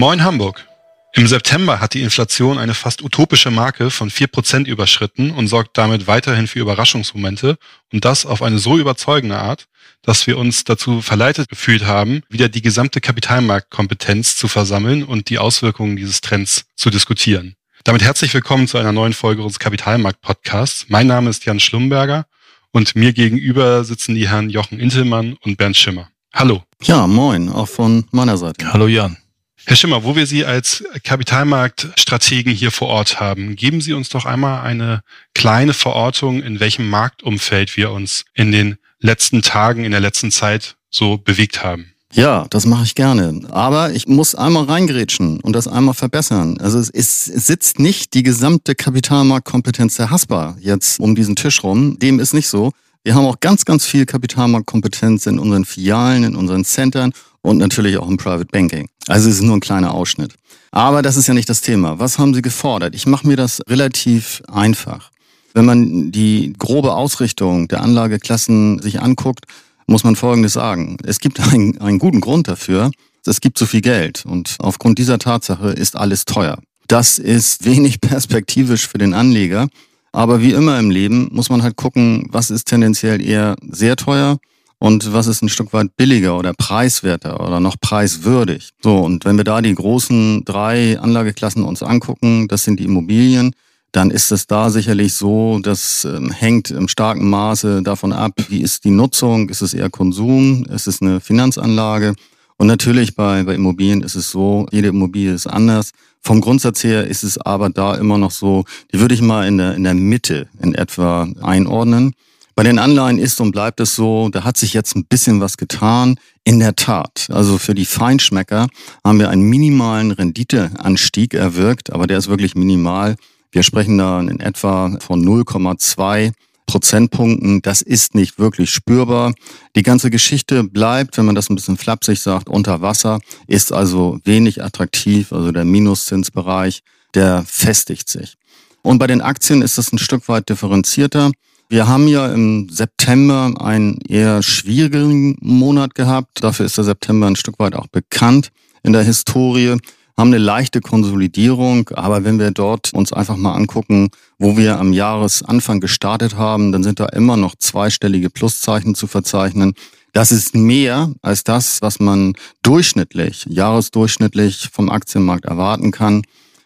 Moin Hamburg. Im September hat die Inflation eine fast utopische Marke von 4% überschritten und sorgt damit weiterhin für Überraschungsmomente und das auf eine so überzeugende Art, dass wir uns dazu verleitet gefühlt haben, wieder die gesamte Kapitalmarktkompetenz zu versammeln und die Auswirkungen dieses Trends zu diskutieren. Damit herzlich willkommen zu einer neuen Folge unseres Kapitalmarkt-Podcasts. Mein Name ist Jan Schlumberger und mir gegenüber sitzen die Herren Jochen Intelmann und Bernd Schimmer. Hallo. Ja, moin, auch von meiner Seite. Hallo Jan. Herr Schimmer, wo wir Sie als Kapitalmarktstrategen hier vor Ort haben, geben Sie uns doch einmal eine kleine Verortung, in welchem Marktumfeld wir uns in den letzten Tagen, in der letzten Zeit so bewegt haben. Ja, das mache ich gerne. Aber ich muss einmal reingrätschen und das einmal verbessern. Also es, ist, es sitzt nicht die gesamte Kapitalmarktkompetenz der Haspa jetzt um diesen Tisch rum. Dem ist nicht so. Wir haben auch ganz, ganz viel Kapitalmarktkompetenz in unseren Filialen, in unseren Centern und natürlich auch im Private Banking. Also es ist nur ein kleiner Ausschnitt. Aber das ist ja nicht das Thema. Was haben Sie gefordert? Ich mache mir das relativ einfach. Wenn man die grobe Ausrichtung der Anlageklassen sich anguckt, muss man Folgendes sagen. Es gibt einen, einen guten Grund dafür. Es gibt zu viel Geld und aufgrund dieser Tatsache ist alles teuer. Das ist wenig perspektivisch für den Anleger. Aber wie immer im Leben muss man halt gucken, was ist tendenziell eher sehr teuer und was ist ein Stück weit billiger oder preiswerter oder noch preiswürdig. So, und wenn wir da die großen drei Anlageklassen uns angucken, das sind die Immobilien, dann ist es da sicherlich so, das ähm, hängt im starken Maße davon ab, wie ist die Nutzung, ist es eher Konsum, ist es eine Finanzanlage. Und natürlich bei, bei Immobilien ist es so, jede Immobilie ist anders. Vom Grundsatz her ist es aber da immer noch so, die würde ich mal in der, in der Mitte in etwa einordnen. Bei den Anleihen ist und bleibt es so, da hat sich jetzt ein bisschen was getan. In der Tat, also für die Feinschmecker haben wir einen minimalen Renditeanstieg erwirkt, aber der ist wirklich minimal. Wir sprechen da in etwa von 0,2 Prozentpunkten. Das ist nicht wirklich spürbar. Die ganze Geschichte bleibt, wenn man das ein bisschen flapsig sagt, unter Wasser, ist also wenig attraktiv. Also der Minuszinsbereich, der festigt sich. Und bei den Aktien ist das ein Stück weit differenzierter. Wir haben ja im September einen eher schwierigen Monat gehabt. Dafür ist der September ein Stück weit auch bekannt in der Historie haben eine leichte Konsolidierung, aber wenn wir dort uns einfach mal angucken, wo wir am Jahresanfang gestartet haben, dann sind da immer noch zweistellige Pluszeichen zu verzeichnen. Das ist mehr als das, was man durchschnittlich, jahresdurchschnittlich vom Aktienmarkt erwarten kann.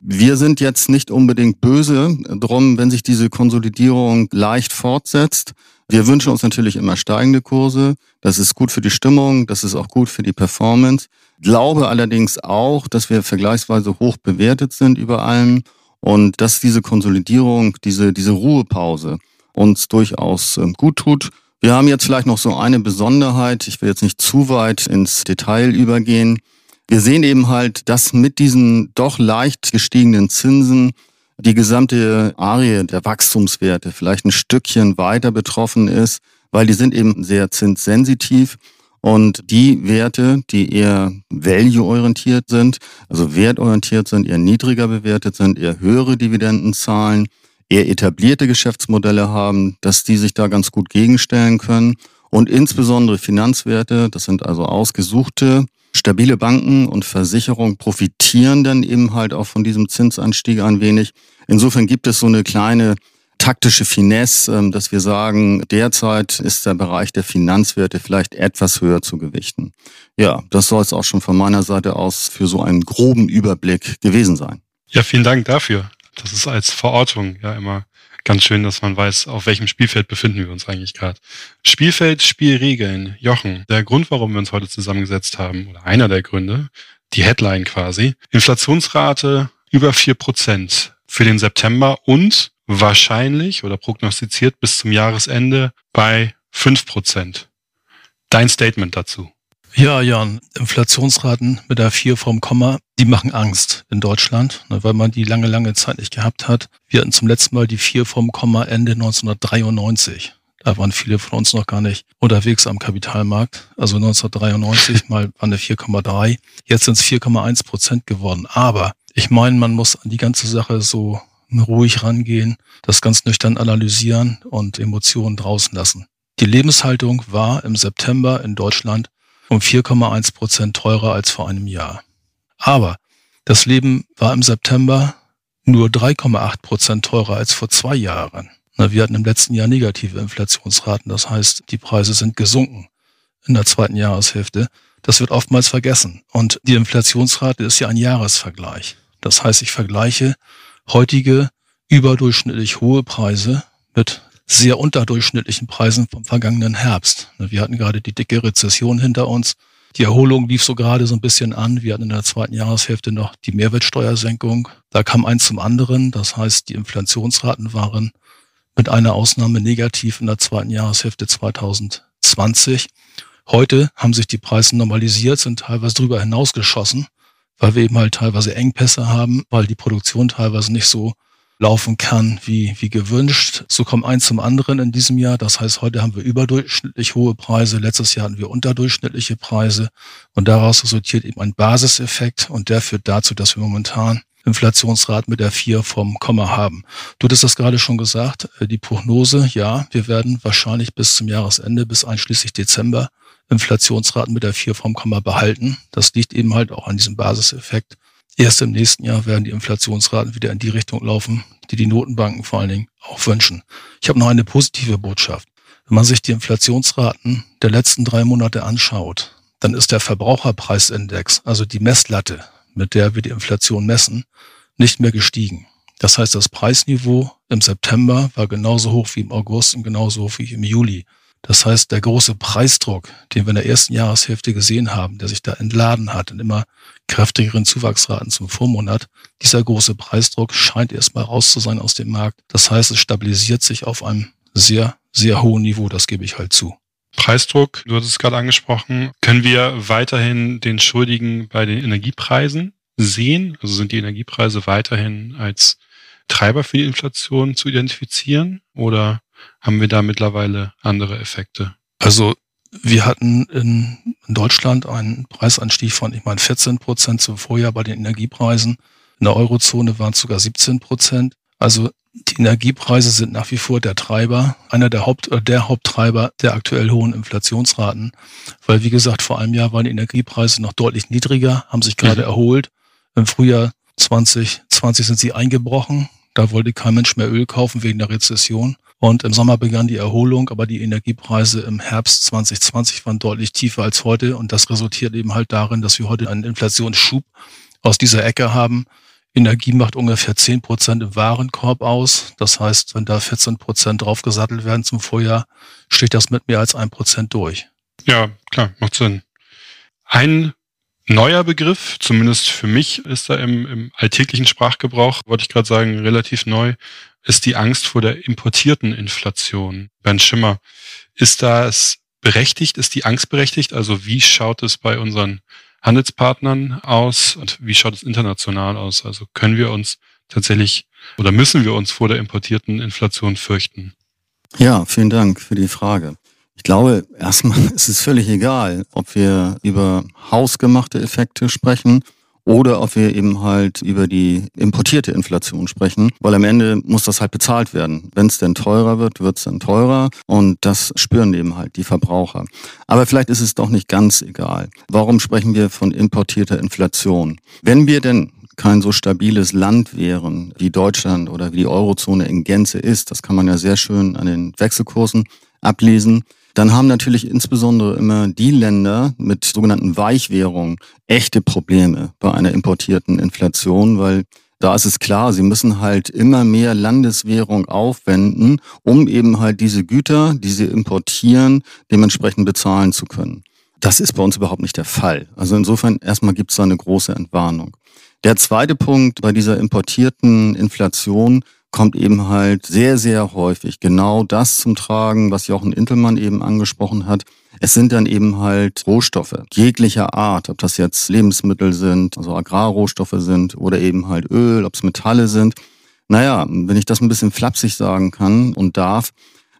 Wir sind jetzt nicht unbedingt böse drum, wenn sich diese Konsolidierung leicht fortsetzt. Wir wünschen uns natürlich immer steigende Kurse. Das ist gut für die Stimmung, das ist auch gut für die Performance. Glaube allerdings auch, dass wir vergleichsweise hoch bewertet sind über allem und dass diese Konsolidierung, diese, diese Ruhepause uns durchaus ähm, gut tut. Wir haben jetzt vielleicht noch so eine Besonderheit. Ich will jetzt nicht zu weit ins Detail übergehen. Wir sehen eben halt, dass mit diesen doch leicht gestiegenen Zinsen die gesamte Arie der Wachstumswerte vielleicht ein Stückchen weiter betroffen ist, weil die sind eben sehr zinssensitiv. Und die Werte, die eher value-orientiert sind, also wertorientiert sind, eher niedriger bewertet sind, eher höhere Dividenden zahlen, eher etablierte Geschäftsmodelle haben, dass die sich da ganz gut gegenstellen können. Und insbesondere Finanzwerte, das sind also ausgesuchte Stabile Banken und Versicherungen profitieren dann eben halt auch von diesem Zinsanstieg ein wenig. Insofern gibt es so eine kleine taktische Finesse, ähm, dass wir sagen, derzeit ist der Bereich der Finanzwerte vielleicht etwas höher zu gewichten. Ja, das soll es auch schon von meiner Seite aus für so einen groben Überblick gewesen sein. Ja, vielen Dank dafür. Das ist als Verortung ja immer ganz schön, dass man weiß, auf welchem Spielfeld befinden wir uns eigentlich gerade. Spielfeld, Spielregeln. Jochen, der Grund, warum wir uns heute zusammengesetzt haben, oder einer der Gründe, die Headline quasi, Inflationsrate über vier Prozent für den September und wahrscheinlich oder prognostiziert bis zum Jahresende bei fünf Prozent. Dein Statement dazu. Ja, Jan, Inflationsraten mit der 4 vom Komma, die machen Angst in Deutschland, ne, weil man die lange, lange Zeit nicht gehabt hat. Wir hatten zum letzten Mal die 4 vom Komma Ende 1993. Da waren viele von uns noch gar nicht unterwegs am Kapitalmarkt. Also 1993 mal waren eine 4,3. Jetzt sind es 4,1 Prozent geworden. Aber ich meine, man muss an die ganze Sache so ruhig rangehen, das ganz nüchtern analysieren und Emotionen draußen lassen. Die Lebenshaltung war im September in Deutschland um 4,1 Prozent teurer als vor einem Jahr. Aber Das Leben war im September nur 3,8 Prozent teurer als vor zwei Jahren. Wir hatten im letzten Jahr negative Inflationsraten. Das heißt, die Preise sind gesunken in der zweiten Jahreshälfte. Das wird oftmals vergessen. Und die Inflationsrate ist ja ein Jahresvergleich. Das heißt, ich vergleiche heutige überdurchschnittlich hohe Preise mit sehr unterdurchschnittlichen Preisen vom vergangenen Herbst. Wir hatten gerade die dicke Rezession hinter uns. Die Erholung lief so gerade so ein bisschen an. Wir hatten in der zweiten Jahreshälfte noch die Mehrwertsteuersenkung. Da kam eins zum anderen. Das heißt, die Inflationsraten waren mit einer Ausnahme negativ in der zweiten Jahreshälfte 2020. Heute haben sich die Preise normalisiert, sind teilweise drüber hinausgeschossen, weil wir eben halt teilweise Engpässe haben, weil die Produktion teilweise nicht so laufen kann wie, wie gewünscht. So kommt eins zum anderen in diesem Jahr. Das heißt, heute haben wir überdurchschnittlich hohe Preise. Letztes Jahr hatten wir unterdurchschnittliche Preise. Und daraus resultiert eben ein Basiseffekt. Und der führt dazu, dass wir momentan Inflationsrat mit der 4 vom Komma haben. Du hattest das gerade schon gesagt, äh, die Prognose, ja, wir werden wahrscheinlich bis zum Jahresende, bis einschließlich Dezember, Inflationsraten mit der 4 vom Komma behalten. Das liegt eben halt auch an diesem Basiseffekt. Erst im nächsten Jahr werden die Inflationsraten wieder in die Richtung laufen, die die Notenbanken vor allen Dingen auch wünschen. Ich habe noch eine positive Botschaft. Wenn man sich die Inflationsraten der letzten drei Monate anschaut, dann ist der Verbraucherpreisindex, also die Messlatte, mit der wir die Inflation messen, nicht mehr gestiegen. Das heißt, das Preisniveau im September war genauso hoch wie im August und genauso hoch wie im Juli. Das heißt, der große Preisdruck, den wir in der ersten Jahreshälfte gesehen haben, der sich da entladen hat in immer kräftigeren Zuwachsraten zum Vormonat, dieser große Preisdruck scheint erstmal raus zu sein aus dem Markt. Das heißt, es stabilisiert sich auf einem sehr, sehr hohen Niveau, das gebe ich halt zu. Preisdruck, du hattest es gerade angesprochen, können wir weiterhin den Schuldigen bei den Energiepreisen sehen? Also sind die Energiepreise weiterhin als Treiber für die Inflation zu identifizieren oder haben wir da mittlerweile andere Effekte? Also wir hatten in Deutschland einen Preisanstieg von, ich meine, 14 Prozent zum Vorjahr bei den Energiepreisen. In der Eurozone waren es sogar 17 Prozent. Also die Energiepreise sind nach wie vor der Treiber, einer der Haupt, äh, der Haupttreiber der aktuell hohen Inflationsraten. Weil, wie gesagt, vor einem Jahr waren die Energiepreise noch deutlich niedriger, haben sich gerade mhm. erholt. Im Frühjahr 2020 sind sie eingebrochen. Da wollte kein Mensch mehr Öl kaufen wegen der Rezession. Und im Sommer begann die Erholung, aber die Energiepreise im Herbst 2020 waren deutlich tiefer als heute. Und das resultiert eben halt darin, dass wir heute einen Inflationsschub aus dieser Ecke haben. Energie macht ungefähr 10 Prozent im Warenkorb aus. Das heißt, wenn da 14 Prozent draufgesattelt werden zum Vorjahr, steht das mit mehr als ein Prozent durch. Ja, klar, macht Sinn. Ein neuer Begriff, zumindest für mich ist er im, im alltäglichen Sprachgebrauch, wollte ich gerade sagen, relativ neu, ist die Angst vor der importierten Inflation. Bernd Schimmer, ist das berechtigt? Ist die Angst berechtigt? Also wie schaut es bei unseren Handelspartnern aus und wie schaut es international aus? Also können wir uns tatsächlich oder müssen wir uns vor der importierten Inflation fürchten? Ja, vielen Dank für die Frage. Ich glaube, erstmal ist es völlig egal, ob wir über hausgemachte Effekte sprechen oder ob wir eben halt über die importierte Inflation sprechen, weil am Ende muss das halt bezahlt werden. Wenn es denn teurer wird, wird es dann teurer und das spüren eben halt die Verbraucher. Aber vielleicht ist es doch nicht ganz egal. Warum sprechen wir von importierter Inflation? Wenn wir denn kein so stabiles Land wären wie Deutschland oder wie die Eurozone in Gänze ist, das kann man ja sehr schön an den Wechselkursen ablesen, dann haben natürlich insbesondere immer die Länder mit sogenannten Weichwährungen echte Probleme bei einer importierten Inflation, weil da ist es klar, sie müssen halt immer mehr Landeswährung aufwenden, um eben halt diese Güter, die sie importieren, dementsprechend bezahlen zu können. Das ist bei uns überhaupt nicht der Fall. Also insofern erstmal gibt es da eine große Entwarnung. Der zweite Punkt bei dieser importierten Inflation kommt eben halt sehr, sehr häufig genau das zum Tragen, was Jochen Intelmann eben angesprochen hat. Es sind dann eben halt Rohstoffe jeglicher Art, ob das jetzt Lebensmittel sind, also Agrarrohstoffe sind oder eben halt Öl, ob es Metalle sind. Naja, wenn ich das ein bisschen flapsig sagen kann und darf,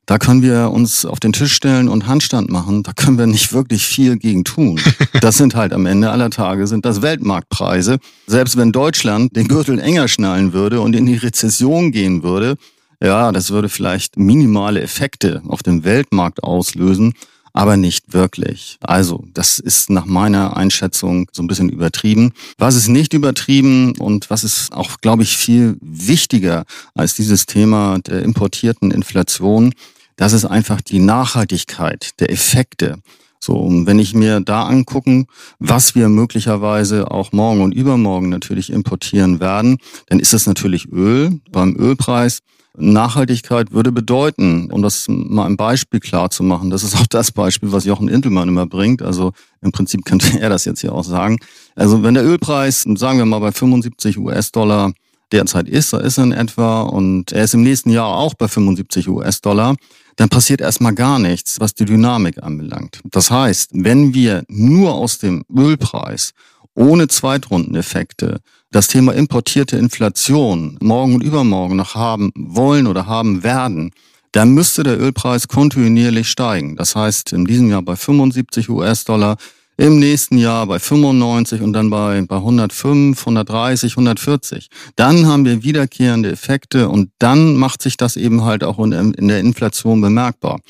da können wir uns auf den Tisch stellen und Handstand machen. Da können wir nicht wirklich viel gegen tun. Das sind halt am Ende aller Tage sind das Weltmarktpreise. Selbst wenn Deutschland den Gürtel enger schnallen würde und in die Rezession gehen würde, ja, das würde vielleicht minimale Effekte auf dem Weltmarkt auslösen. aber nicht wirklich. Also, das ist nach meiner Einschätzung so ein bisschen übertrieben. Was ist nicht übertrieben und was ist auch, glaube ich, viel wichtiger als dieses Thema der importierten Inflation, das ist einfach die Nachhaltigkeit der Effekte. So, und wenn ich mir da angucken, was wir möglicherweise auch morgen und übermorgen natürlich importieren werden, dann ist es natürlich Öl. Beim Ölpreis Nachhaltigkeit würde bedeuten, um das mal ein Beispiel klar zu machen, das ist auch das Beispiel, was Jochen Intelmann immer bringt. Also im Prinzip könnte er das jetzt hier auch sagen. Also wenn der Ölpreis, sagen wir mal bei 75 US-Dollar derzeit ist, da ist er in etwa und er ist im nächsten Jahr auch bei 75 US-Dollar, dann passiert erstmal gar nichts, was die Dynamik anbelangt. Das heißt, wenn wir nur aus dem Ölpreis ohne Zweitrundeneffekte das Thema importierte Inflation morgen und übermorgen noch haben wollen oder haben werden, dann müsste der Ölpreis kontinuierlich steigen. Das heißt, in diesem Jahr bei 75 US-Dollar, im nächsten Jahr bei 95 und dann bei, bei 105, 130, 140. Dann haben wir wiederkehrende Effekte und dann macht sich das eben halt auch in, in der Inflation bemerkbar.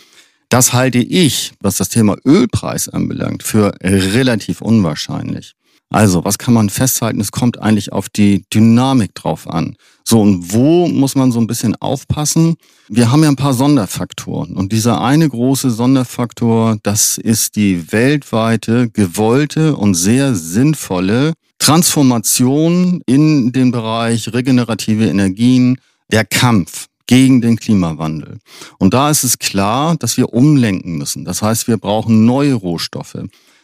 Das halte ich, was das Thema Ölpreis anbelangt, für relativ unwahrscheinlich. Also, was kann man festhalten? Es kommt eigentlich auf die Dynamik drauf an. So, und wo muss man so ein bisschen aufpassen? Wir haben ja ein paar Sonderfaktoren. Und dieser eine große Sonderfaktor, das ist die weltweite, gewollte und sehr sinnvolle Transformation in den Bereich regenerative Energien, der Kampf gegen den Klimawandel. Und da ist es klar, dass wir umlenken müssen. Das heißt, wir brauchen neue Rohstoffe.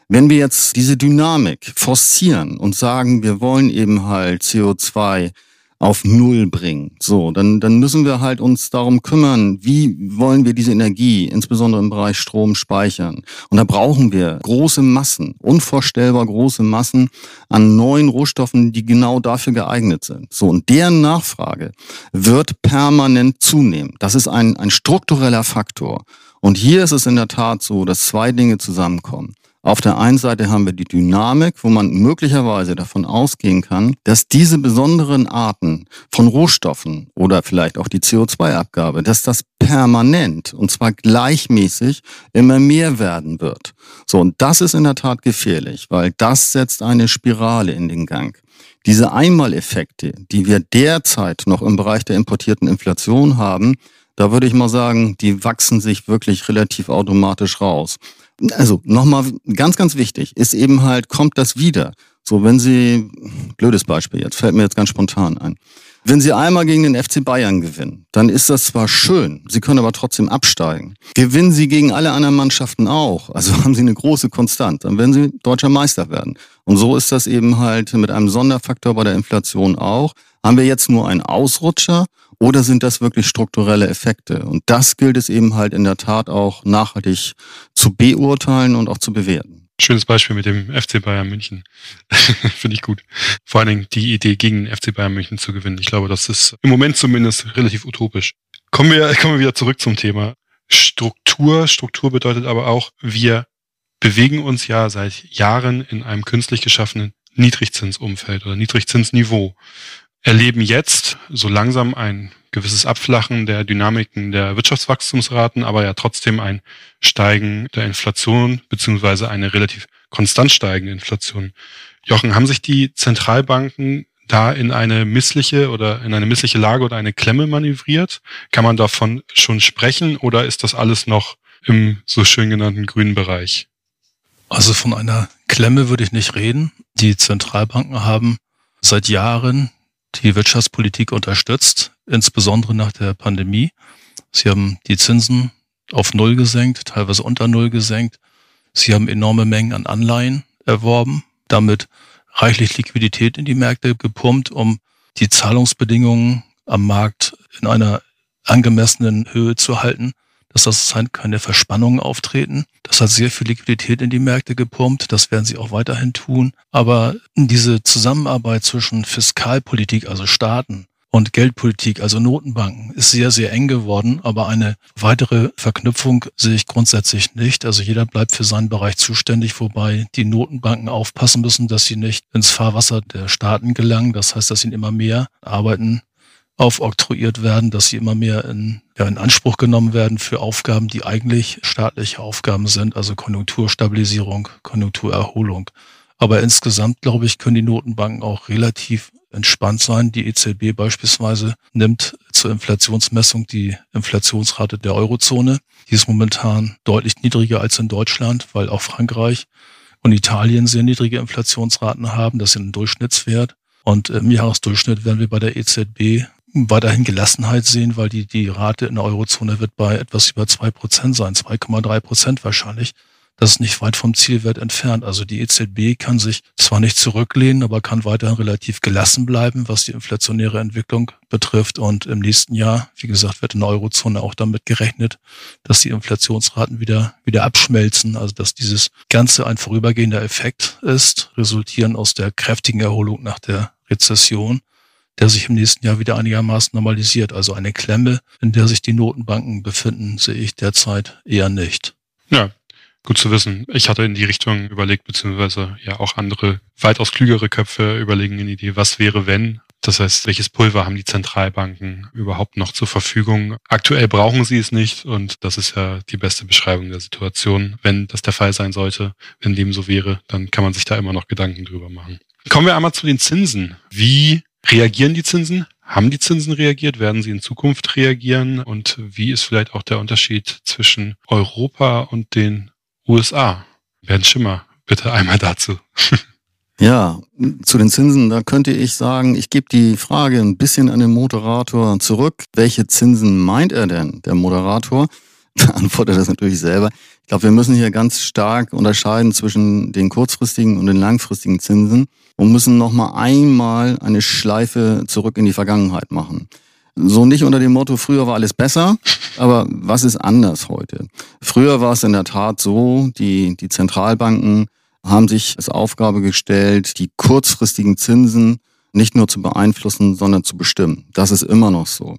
Wenn wir jetzt diese Dynamik forcieren und sagen, wir wollen eben halt CO2 auf Null bringen. So, dann, dann müssen wir halt uns darum kümmern, wie wollen wir diese Energie, insbesondere im Bereich Strom, speichern. Und da brauchen wir große Massen, unvorstellbar große Massen an neuen Rohstoffen, die genau dafür geeignet sind. So, und deren Nachfrage wird permanent zunehmen. Das ist ein, ein struktureller Faktor. Und hier ist es in der Tat so, dass zwei Dinge zusammenkommen. Auf der einen Seite haben wir die Dynamik, wo man möglicherweise davon ausgehen kann, dass diese besonderen Arten von Rohstoffen oder vielleicht auch die CO2-Abgabe, dass das permanent und zwar gleichmäßig immer mehr werden wird. So, und das ist in der Tat gefährlich, weil das setzt eine Spirale in den Gang. Diese Einmaleffekte, die wir derzeit noch im Bereich der importierten Inflation haben, da würde ich mal sagen, die wachsen sich wirklich relativ automatisch raus. Also nochmal ganz, ganz wichtig ist eben halt, kommt das wieder? So, wenn Sie, blödes Beispiel jetzt, fällt mir jetzt ganz spontan ein. Wenn Sie einmal gegen den FC Bayern gewinnen, dann ist das zwar schön, Sie können aber trotzdem absteigen. Gewinnen Sie gegen alle anderen Mannschaften auch, also haben Sie eine große Konstant, dann werden Sie deutscher Meister werden. Und so ist das eben halt mit einem Sonderfaktor bei der Inflation auch. Haben wir jetzt nur einen Ausrutscher oder sind das wirklich strukturelle Effekte? Und das gilt es eben halt in der Tat auch nachhaltig zu beurteilen und auch zu bewerten. Schönes Beispiel mit dem FC Bayern München. Finde ich gut. Vor allen Dingen die Idee, gegen den FC Bayern München zu gewinnen. Ich glaube, das ist im Moment zumindest relativ utopisch. Kommen wir, kommen wir wieder zurück zum Thema Struktur. Struktur bedeutet aber auch, wir bewegen uns ja seit Jahren in einem künstlich geschaffenen Niedrigzinsumfeld oder Niedrigzinsniveau erleben jetzt so langsam ein gewisses Abflachen der Dynamiken der Wirtschaftswachstumsraten, aber ja trotzdem ein Steigen der Inflation beziehungsweise eine relativ konstant steigende Inflation. Jochen, haben sich die Zentralbanken da in eine missliche oder in eine missliche Lage oder eine Klemme manövriert? Kann man davon schon sprechen oder ist das alles noch im so schön genannten grünen Bereich? Also von einer Klemme würde ich nicht reden. Die Zentralbanken haben seit Jahren die Wirtschaftspolitik unterstützt, insbesondere nach der Pandemie. Sie haben die Zinsen auf Null gesenkt, teilweise unter Null gesenkt. Sie haben enorme Mengen an Anleihen erworben, damit reichlich Liquidität in die Märkte gepumpt, um die Zahlungsbedingungen am Markt in einer angemessenen Höhe zu halten dass das halt keine Verspannungen auftreten. Das hat sehr viel Liquidität in die Märkte gepumpt. Das werden sie auch weiterhin tun. Aber diese Zusammenarbeit zwischen Fiskalpolitik, also Staaten, und Geldpolitik, also Notenbanken, ist sehr, sehr eng geworden. Aber eine weitere Verknüpfung sehe ich grundsätzlich nicht. Also jeder bleibt für seinen Bereich zuständig, wobei die Notenbanken aufpassen müssen, dass sie nicht ins Fahrwasser der Staaten gelangen. Das heißt, dass sie immer mehr arbeiten aufoktroyiert werden, dass sie immer mehr in, ja, in Anspruch genommen werden für Aufgaben, die eigentlich staatliche Aufgaben sind, also Konjunkturstabilisierung, Konjunkturerholung. Aber insgesamt, glaube ich, können die Notenbanken auch relativ entspannt sein. Die EZB beispielsweise nimmt zur Inflationsmessung die Inflationsrate der Eurozone. Die ist momentan deutlich niedriger als in Deutschland, weil auch Frankreich und Italien sehr niedrige Inflationsraten haben. Das ist ein Durchschnittswert. Und im Jahresdurchschnitt werden wir bei der EZB weiterhin Gelassenheit sehen, weil die, die Rate in der Eurozone wird bei etwas über zwei Prozent sein, 2,3 Prozent wahrscheinlich. Das ist nicht weit vom Zielwert entfernt. Also die EZB kann sich zwar nicht zurücklehnen, aber kann weiterhin relativ gelassen bleiben, was die inflationäre Entwicklung betrifft. Und im nächsten Jahr, wie gesagt, wird in der Eurozone auch damit gerechnet, dass die Inflationsraten wieder, wieder abschmelzen. Also dass dieses Ganze ein vorübergehender Effekt ist, resultieren aus der kräftigen Erholung nach der Rezession der sich im nächsten Jahr wieder einigermaßen normalisiert. Also eine Klemme, in der sich die Notenbanken befinden, sehe ich derzeit eher nicht. Ja, Gut zu wissen. Ich hatte in die Richtung überlegt, beziehungsweise ja auch andere, weitaus klügere Köpfe überlegen in die Idee, was wäre, wenn. Das heißt, welches Pulver haben die Zentralbanken überhaupt noch zur Verfügung? Aktuell brauchen sie es nicht und das ist ja die beste Beschreibung der Situation. Wenn das der Fall sein sollte, wenn dem so wäre, dann kann man sich da immer noch Gedanken drüber machen. Kommen wir einmal zu den Zinsen. Wie reagieren die Zinsen? Haben die Zinsen reagiert? Werden sie in Zukunft reagieren? Und wie ist vielleicht auch der Unterschied zwischen Europa und den USA. Bernd Schimmer, bitte einmal dazu. Ja, zu den Zinsen, da könnte ich sagen, ich gebe die Frage ein bisschen an den Moderator zurück. Welche Zinsen meint er denn, der Moderator? Beantwortet das natürlich selber. Ich glaube, wir müssen hier ganz stark unterscheiden zwischen den kurzfristigen und den langfristigen Zinsen und müssen nochmal einmal eine Schleife zurück in die Vergangenheit machen. So nicht unter dem Motto, früher war alles besser, aber was ist anders heute? Früher war es in der Tat so, die, die Zentralbanken haben sich als Aufgabe gestellt, die kurzfristigen Zinsen nicht nur zu beeinflussen, sondern zu bestimmen. Das ist immer noch so.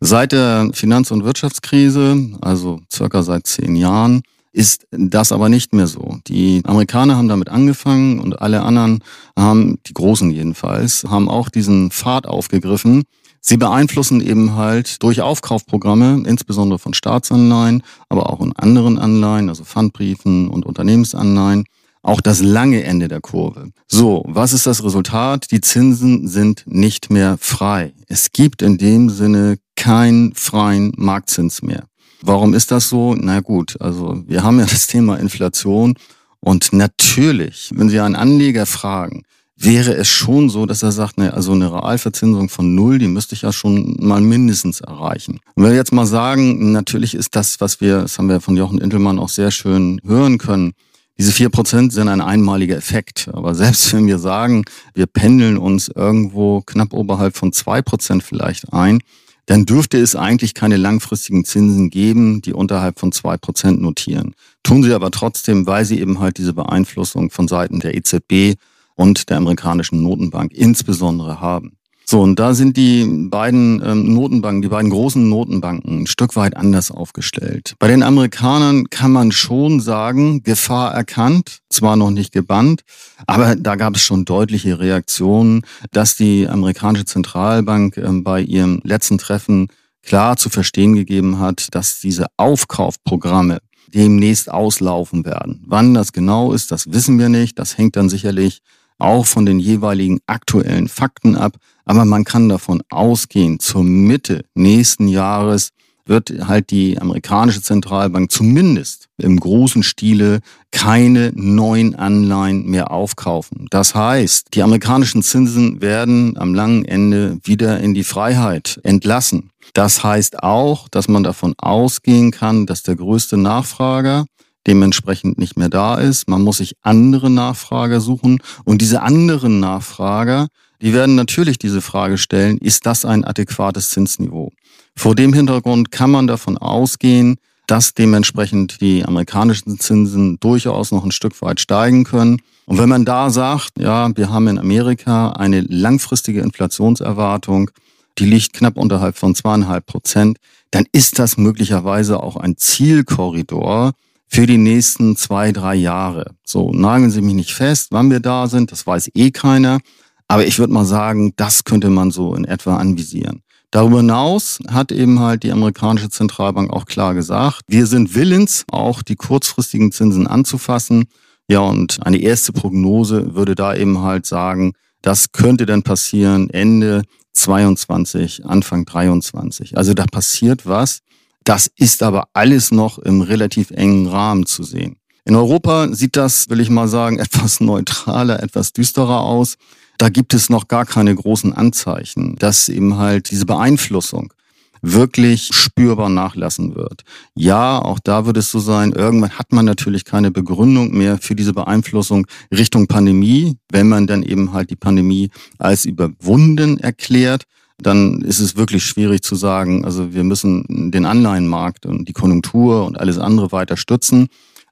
Seit der Finanz- und Wirtschaftskrise, also circa seit zehn Jahren, ist das aber nicht mehr so. Die Amerikaner haben damit angefangen und alle anderen haben, die Großen jedenfalls, haben auch diesen Pfad aufgegriffen, Sie beeinflussen eben halt durch Aufkaufprogramme, insbesondere von Staatsanleihen, aber auch in anderen Anleihen, also Pfandbriefen und Unternehmensanleihen, auch das lange Ende der Kurve. So, was ist das Resultat? Die Zinsen sind nicht mehr frei. Es gibt in dem Sinne keinen freien Marktzins mehr. Warum ist das so? Na gut, also wir haben ja das Thema Inflation und natürlich, wenn Sie einen Anleger fragen, wäre es schon so, dass er sagt, ne, also eine Realverzinsung von null, die müsste ich ja schon mal mindestens erreichen. Und wenn wir jetzt mal sagen, natürlich ist das, was wir, das haben wir von Jochen Intelmann auch sehr schön hören können, diese vier Prozent sind ein einmaliger Effekt. Aber selbst wenn wir sagen, wir pendeln uns irgendwo knapp oberhalb von zwei Prozent vielleicht ein, dann dürfte es eigentlich keine langfristigen Zinsen geben, die unterhalb von zwei Prozent notieren. Tun sie aber trotzdem, weil sie eben halt diese Beeinflussung von Seiten der EZB und der amerikanischen Notenbank insbesondere haben. So, und da sind die beiden ähm, Notenbanken, die beiden großen Notenbanken ein Stück weit anders aufgestellt. Bei den Amerikanern kann man schon sagen, Gefahr erkannt, zwar noch nicht gebannt, aber da gab es schon deutliche Reaktionen, dass die amerikanische Zentralbank ähm, bei ihrem letzten Treffen klar zu verstehen gegeben hat, dass diese Aufkaufprogramme demnächst auslaufen werden. Wann das genau ist, das wissen wir nicht. Das hängt dann sicherlich auch von den jeweiligen aktuellen Fakten ab. Aber man kann davon ausgehen, zur Mitte nächsten Jahres wird halt die amerikanische Zentralbank zumindest im großen Stile keine neuen Anleihen mehr aufkaufen. Das heißt, die amerikanischen Zinsen werden am langen Ende wieder in die Freiheit entlassen. Das heißt auch, dass man davon ausgehen kann, dass der größte Nachfrager dementsprechend nicht mehr da ist. Man muss sich andere Nachfrager suchen und diese anderen Nachfrager, die werden natürlich diese Frage stellen, ist das ein adäquates Zinsniveau? Vor dem Hintergrund kann man davon ausgehen, dass dementsprechend die amerikanischen Zinsen durchaus noch ein Stück weit steigen können. Und wenn man da sagt, ja, wir haben in Amerika eine langfristige Inflationserwartung, die liegt knapp unterhalb von zweieinhalb Prozent, dann ist das möglicherweise auch ein Zielkorridor, für die nächsten zwei, drei Jahre. So, nageln Sie mich nicht fest, wann wir da sind, das weiß eh keiner. Aber ich würde mal sagen, das könnte man so in etwa anvisieren. Darüber hinaus hat eben halt die amerikanische Zentralbank auch klar gesagt, wir sind willens, auch die kurzfristigen Zinsen anzufassen. Ja, und eine erste Prognose würde da eben halt sagen, das könnte dann passieren Ende 22, Anfang 23. Also da passiert was. Das ist aber alles noch im relativ engen Rahmen zu sehen. In Europa sieht das, will ich mal sagen, etwas neutraler, etwas düsterer aus. Da gibt es noch gar keine großen Anzeichen, dass eben halt diese Beeinflussung wirklich spürbar nachlassen wird. Ja, auch da wird es so sein, irgendwann hat man natürlich keine Begründung mehr für diese Beeinflussung Richtung Pandemie. Wenn man dann eben halt die Pandemie als überwunden erklärt, dann ist es wirklich schwierig zu sagen, also wir müssen den Anleihenmarkt und die Konjunktur und alles andere weiter stützen.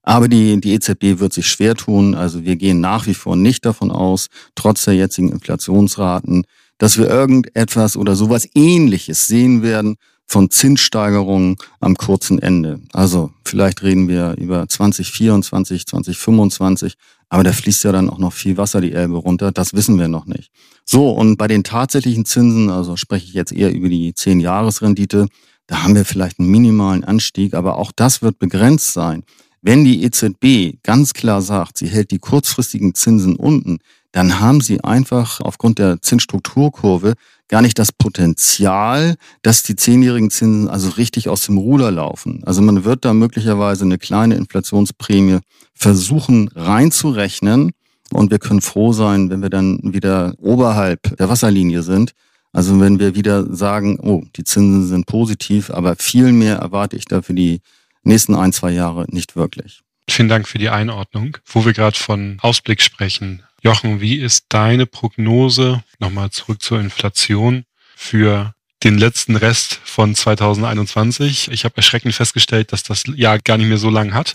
Aber die, die EZB wird sich schwer tun. Also wir gehen nach wie vor nicht davon aus, trotz der jetzigen Inflationsraten, dass wir irgendetwas oder sowas ähnliches sehen werden von Zinssteigerungen am kurzen Ende. Also vielleicht reden wir über 2024, 2025, aber da fließt ja dann auch noch viel Wasser die Elbe runter. Das wissen wir noch nicht. So, und bei den tatsächlichen Zinsen, also spreche ich jetzt eher über die 10-Jahres-Rendite, da haben wir vielleicht einen minimalen Anstieg, aber auch das wird begrenzt sein. Wenn die EZB ganz klar sagt, sie hält die kurzfristigen Zinsen unten, dann haben sie einfach aufgrund der Zinsstrukturkurve gar nicht das Potenzial, dass die zehnjährigen Zinsen also richtig aus dem Ruder laufen. Also man wird da möglicherweise eine kleine Inflationsprämie versuchen reinzurechnen und wir können froh sein, wenn wir dann wieder oberhalb der Wasserlinie sind. Also wenn wir wieder sagen, oh, die Zinsen sind positiv, aber viel mehr erwarte ich da für die nächsten ein, zwei Jahre nicht wirklich. Vielen Dank für die Einordnung. Wo wir gerade von Ausblick sprechen. Jochen, wie ist deine Prognose, nochmal zurück zur Inflation, für den letzten Rest von 2021? Ich habe erschreckend festgestellt, dass das Jahr gar nicht mehr so lang hat.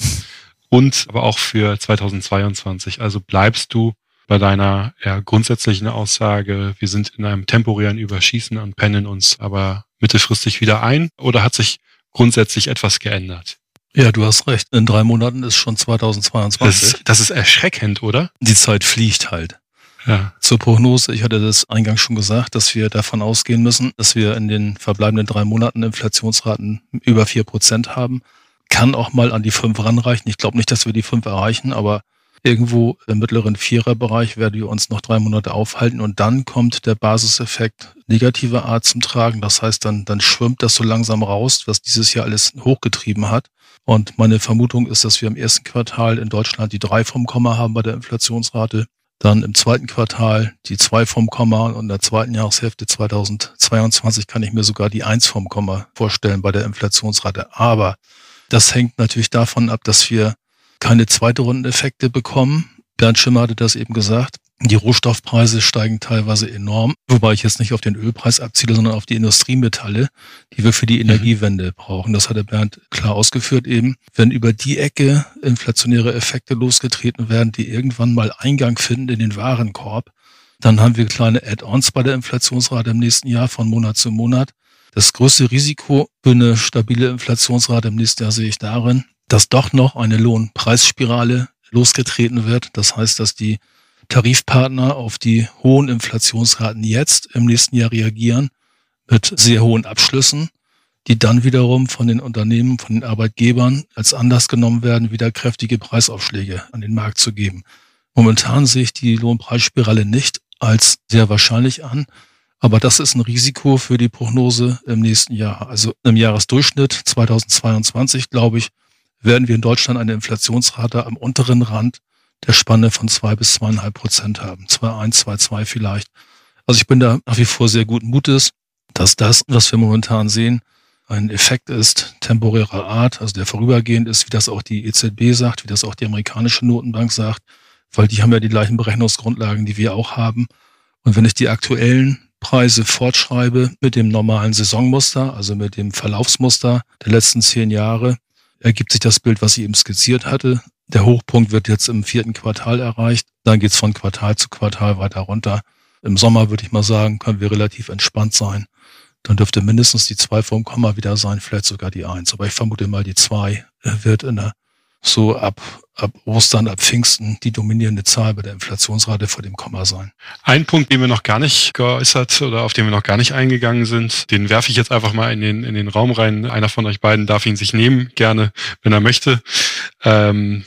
Und aber auch für 2022. Also bleibst du bei deiner grundsätzlichen Aussage, wir sind in einem temporären Überschießen und pennen uns aber mittelfristig wieder ein? Oder hat sich grundsätzlich etwas geändert. Ja, du hast recht. In drei Monaten ist schon 2022. Das ist, das ist erschreckend, oder? Die Zeit fliegt halt. Ja. Zur Prognose, ich hatte das eingangs schon gesagt, dass wir davon ausgehen müssen, dass wir in den verbleibenden drei Monaten Inflationsraten über vier Prozent haben. Kann auch mal an die fünf ranreichen. Ich glaube nicht, dass wir die fünf erreichen, aber irgendwo im mittleren Viererbereich werden wir uns noch drei Monate aufhalten und dann kommt der Basiseffekt negativer Art zum Tragen. Das heißt, dann, dann schwimmt das so langsam raus, was dieses Jahr alles hochgetrieben hat. Und meine Vermutung ist, dass wir im ersten Quartal in Deutschland die drei vom Komma haben bei der Inflationsrate. Dann im zweiten Quartal die zwei vom Komma und in der zweiten Jahreshälfte 2022 kann ich mir sogar die eins vom Komma vorstellen bei der Inflationsrate. Aber das hängt natürlich davon ab, dass wir keine zweite Rundeneffekte bekommen. Bernd Schimmer hatte das eben gesagt. Die Rohstoffpreise steigen teilweise enorm, wobei ich jetzt nicht auf den Ölpreis abziele, sondern auf die Industriemetalle, die wir für die mhm. Energiewende brauchen. Das hatte Bernd klar ausgeführt eben. Wenn über die Ecke inflationäre Effekte losgetreten werden, die irgendwann mal Eingang finden in den Warenkorb, dann haben wir kleine Add-ons bei der Inflationsrate im nächsten Jahr von Monat zu Monat. Das größte Risiko für eine stabile Inflationsrate im nächsten Jahr sehe ich darin, dass doch noch eine Lohnpreisspirale losgetreten wird. Das heißt, dass die Tarifpartner auf die hohen Inflationsraten jetzt im nächsten Jahr reagieren mit sehr hohen Abschlüssen, die dann wiederum von den Unternehmen, von den Arbeitgebern als Anlass genommen werden, wieder kräftige Preisaufschläge an den Markt zu geben. Momentan sehe ich die Lohnpreisspirale nicht als sehr wahrscheinlich an, aber das ist ein Risiko für die Prognose im nächsten Jahr. Also im Jahresdurchschnitt 2022, glaube ich, werden wir in Deutschland eine Inflationsrate am unteren Rand der Spanne von zwei bis zweieinhalb Prozent haben. Zwei eins, zwei zwei vielleicht. Also ich bin da nach wie vor sehr guten Mutes, dass das, was wir momentan sehen, ein Effekt ist temporärer Art, also der vorübergehend ist, wie das auch die EZB sagt, wie das auch die amerikanische Notenbank sagt, weil die haben ja die gleichen Berechnungsgrundlagen, die wir auch haben. Und wenn ich die aktuellen Preise fortschreibe mit dem normalen Saisonmuster, also mit dem Verlaufsmuster der letzten zehn Jahre, ergibt sich das Bild, was ich eben skizziert hatte. Der Hochpunkt wird jetzt im vierten Quartal erreicht. Dann geht's von Quartal zu Quartal weiter runter. Im Sommer würde ich mal sagen, können wir relativ entspannt sein. Dann dürfte mindestens die zwei vom Komma wieder sein, vielleicht sogar die eins. Aber ich vermute mal, die zwei äh, wird in der so ab, ab Ostern, ab Pfingsten die dominierende Zahl bei der Inflationsrate vor dem Komma sein. Ein Punkt, den wir noch gar nicht geäußert oder auf den wir noch gar nicht eingegangen sind, den werfe ich jetzt einfach mal in den, in den Raum rein. Einer von euch beiden darf ihn sich nehmen, gerne, wenn er möchte. Ähm,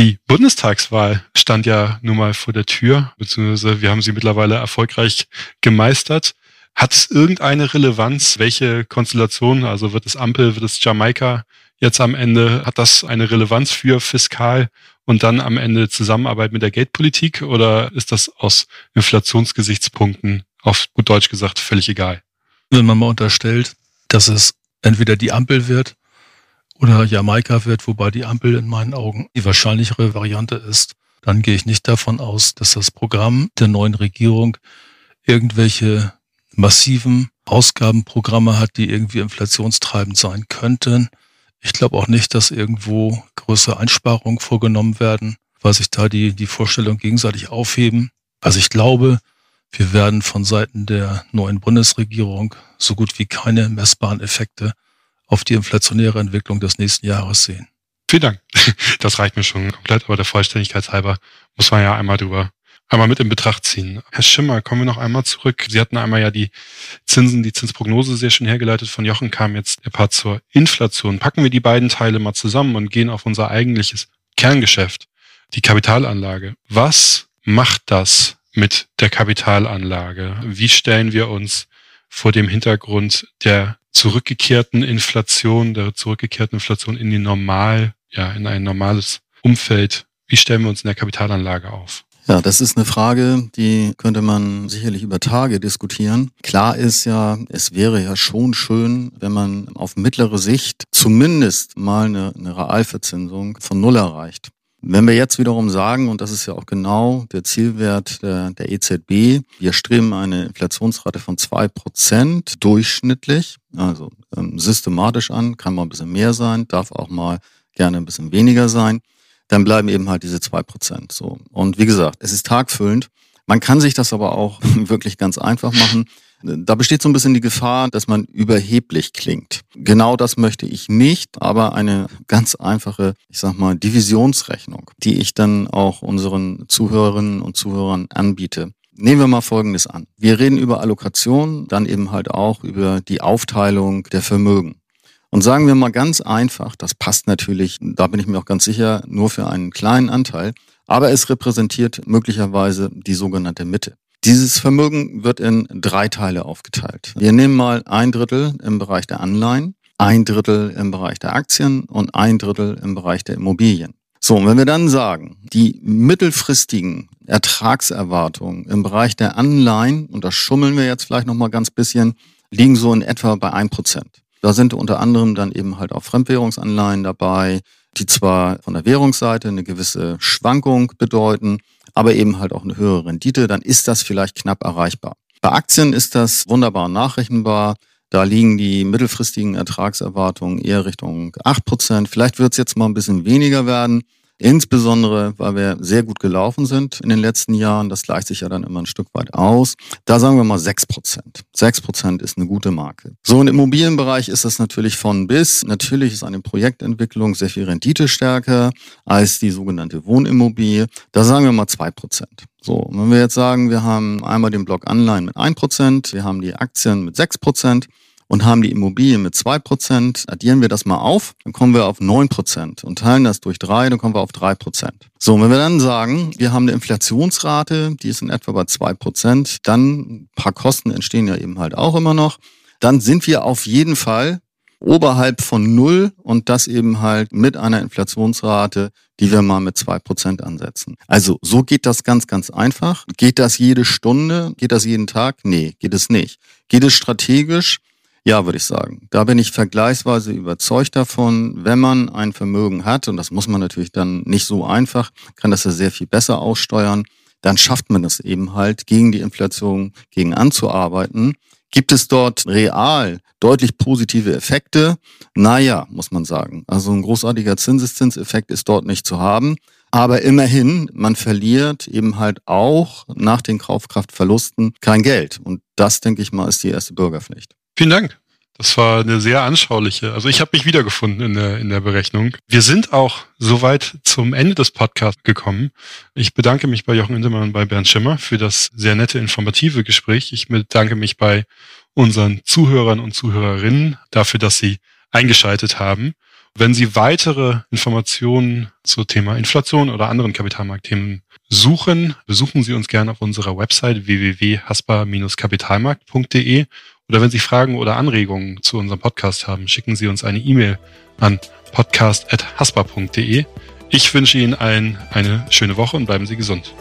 die Bundestagswahl stand ja nun mal vor der Tür, beziehungsweise wir haben sie mittlerweile erfolgreich gemeistert. Hat es irgendeine Relevanz? Welche Konstellation, also wird es Ampel, wird es Jamaika jetzt am Ende? Hat das eine Relevanz für fiskal und dann am Ende Zusammenarbeit mit der Geldpolitik oder ist das aus Inflationsgesichtspunkten auf gut Deutsch gesagt völlig egal? Wenn man mal unterstellt, dass es entweder die Ampel wird oder Jamaika wird, wobei die Ampel in meinen Augen die wahrscheinlichere Variante ist, dann gehe ich nicht davon aus, dass das Programm der neuen Regierung irgendwelche massiven Ausgabenprogramme hat, die irgendwie inflationstreibend sein könnten. Ich glaube auch nicht, dass irgendwo größere Einsparungen vorgenommen werden, weil sich da die, die Vorstellungen gegenseitig aufheben. Also ich glaube, wir werden von Seiten der neuen Bundesregierung so gut wie keine messbaren Effekte auf die inflationäre Entwicklung des nächsten Jahres sehen. Vielen Dank. Das reicht mir schon komplett, aber der Vollständigkeit halber muss man ja einmal drüber einmal mit in Betracht ziehen. Herr Schimmer, kommen wir noch einmal zurück. Sie hatten einmal ja die Zinsen, die Zinsprognose sehr schön hergeleitet. Von Jochen kam jetzt der Part zur Inflation. Packen wir die beiden Teile mal zusammen und gehen auf unser eigentliches Kerngeschäft, die Kapitalanlage. Was macht das mit der Kapitalanlage? Wie stellen wir uns vor dem Hintergrund der zurückgekehrten Inflation, der zurückgekehrten Inflation in die normal, ja, in ein normales Umfeld. Wie stellen wir uns in der Kapitalanlage auf? Ja, das ist eine Frage, die könnte man sicherlich über Tage diskutieren. Klar ist ja, es wäre ja schon schön, wenn man auf mittlere Sicht zumindest mal eine, eine Realverzinsung von Null erreicht. Wenn wir jetzt wiederum sagen, und das ist ja auch genau der Zielwert der, EZB, wir streben eine Inflationsrate von zwei Prozent durchschnittlich, also ähm, systematisch an, kann mal ein bisschen mehr sein, darf auch mal gerne ein bisschen weniger sein, dann bleiben eben halt diese zwei Prozent. So. Und wie gesagt, es ist tagfüllend. Man kann sich das aber auch wirklich ganz einfach machen. Da besteht so ein bisschen die Gefahr, dass man überheblich klingt. Genau das möchte ich nicht, aber eine ganz einfache, ich sag mal, Divisionsrechnung, die ich dann auch unseren Zuhörerinnen und Zuhörern anbiete. Nehmen wir mal Folgendes an. Wir reden über Allokation, dann eben halt auch über die Aufteilung der Vermögen. Und sagen wir mal ganz einfach, das passt natürlich, da bin ich mir auch ganz sicher, nur für einen kleinen Anteil, aber es repräsentiert möglicherweise die sogenannte Mitte. Dieses Vermögen wird in drei Teile aufgeteilt. Wir nehmen mal ein Drittel im Bereich der Anleihen, ein Drittel im Bereich der Aktien und ein Drittel im Bereich der Immobilien. So, und wenn wir dann sagen, die mittelfristigen Ertragserwartungen im Bereich der Anleihen, und das schummeln wir jetzt vielleicht nochmal ganz bisschen, liegen so in etwa bei ein Prozent. Da sind unter anderem dann eben halt auch Fremdwährungsanleihen dabei, die zwar von der Währungsseite eine gewisse Schwankung bedeuten, aber eben halt auch eine höhere Rendite, dann ist das vielleicht knapp erreichbar. Bei Aktien ist das wunderbar nachrechenbar. Da liegen die mittelfristigen Ertragserwartungen eher Richtung 8%. Vielleicht wird es jetzt mal ein bisschen weniger werden. Insbesondere, weil wir sehr gut gelaufen sind in den letzten Jahren. Das gleicht sich ja dann immer ein Stück weit aus. Da sagen wir mal 6 Prozent. 6 Prozent ist eine gute Marke. So, im Immobilienbereich ist das natürlich von bis. Natürlich ist eine Projektentwicklung sehr viel Rendite stärker als die sogenannte Wohnimmobilie. Da sagen wir mal 2 Prozent. So, wenn wir jetzt sagen, wir haben einmal den Block Anleihen mit 1 Prozent, wir haben die Aktien mit 6 Prozent, und haben die Immobilie mit zwei Prozent, addieren wir das mal auf, dann kommen wir auf neun Prozent und teilen das durch drei, dann kommen wir auf drei Prozent. So, wenn wir dann sagen, wir haben eine Inflationsrate, die ist in etwa bei zwei Prozent, dann ein paar Kosten entstehen ja eben halt auch immer noch, dann sind wir auf jeden Fall oberhalb von null und das eben halt mit einer Inflationsrate, die wir mal mit zwei Prozent ansetzen. Also so geht das ganz, ganz einfach. Geht das jede Stunde? Geht das jeden Tag? Nee, geht es nicht. Geht es strategisch? Ja, würde ich sagen. Da bin ich vergleichsweise überzeugt davon, wenn man ein Vermögen hat, und das muss man natürlich dann nicht so einfach, kann das ja sehr viel besser aussteuern, dann schafft man es eben halt, gegen die Inflation gegen anzuarbeiten. Gibt es dort real deutlich positive Effekte? Naja, muss man sagen. Also ein großartiger Zinseszinseffekt ist dort nicht zu haben. Aber immerhin, man verliert eben halt auch nach den Kaufkraftverlusten kein Geld. Und das, denke ich mal, ist die erste Bürgerpflicht. Vielen Dank. Das war eine sehr anschauliche. Also ich habe mich wiedergefunden in der, in der Berechnung. Wir sind auch soweit zum Ende des Podcasts gekommen. Ich bedanke mich bei Jochen Indemann und bei Bernd Schimmer für das sehr nette, informative Gespräch. Ich bedanke mich bei unseren Zuhörern und Zuhörerinnen dafür, dass sie eingeschaltet haben. Wenn Sie weitere Informationen zum Thema Inflation oder anderen Kapitalmarktthemen suchen, besuchen Sie uns gerne auf unserer Website www.haspa-kapitalmarkt.de oder wenn Sie Fragen oder Anregungen zu unserem Podcast haben, schicken Sie uns eine E-Mail an podcast.haspa.de. Ich wünsche Ihnen allen eine schöne Woche und bleiben Sie gesund.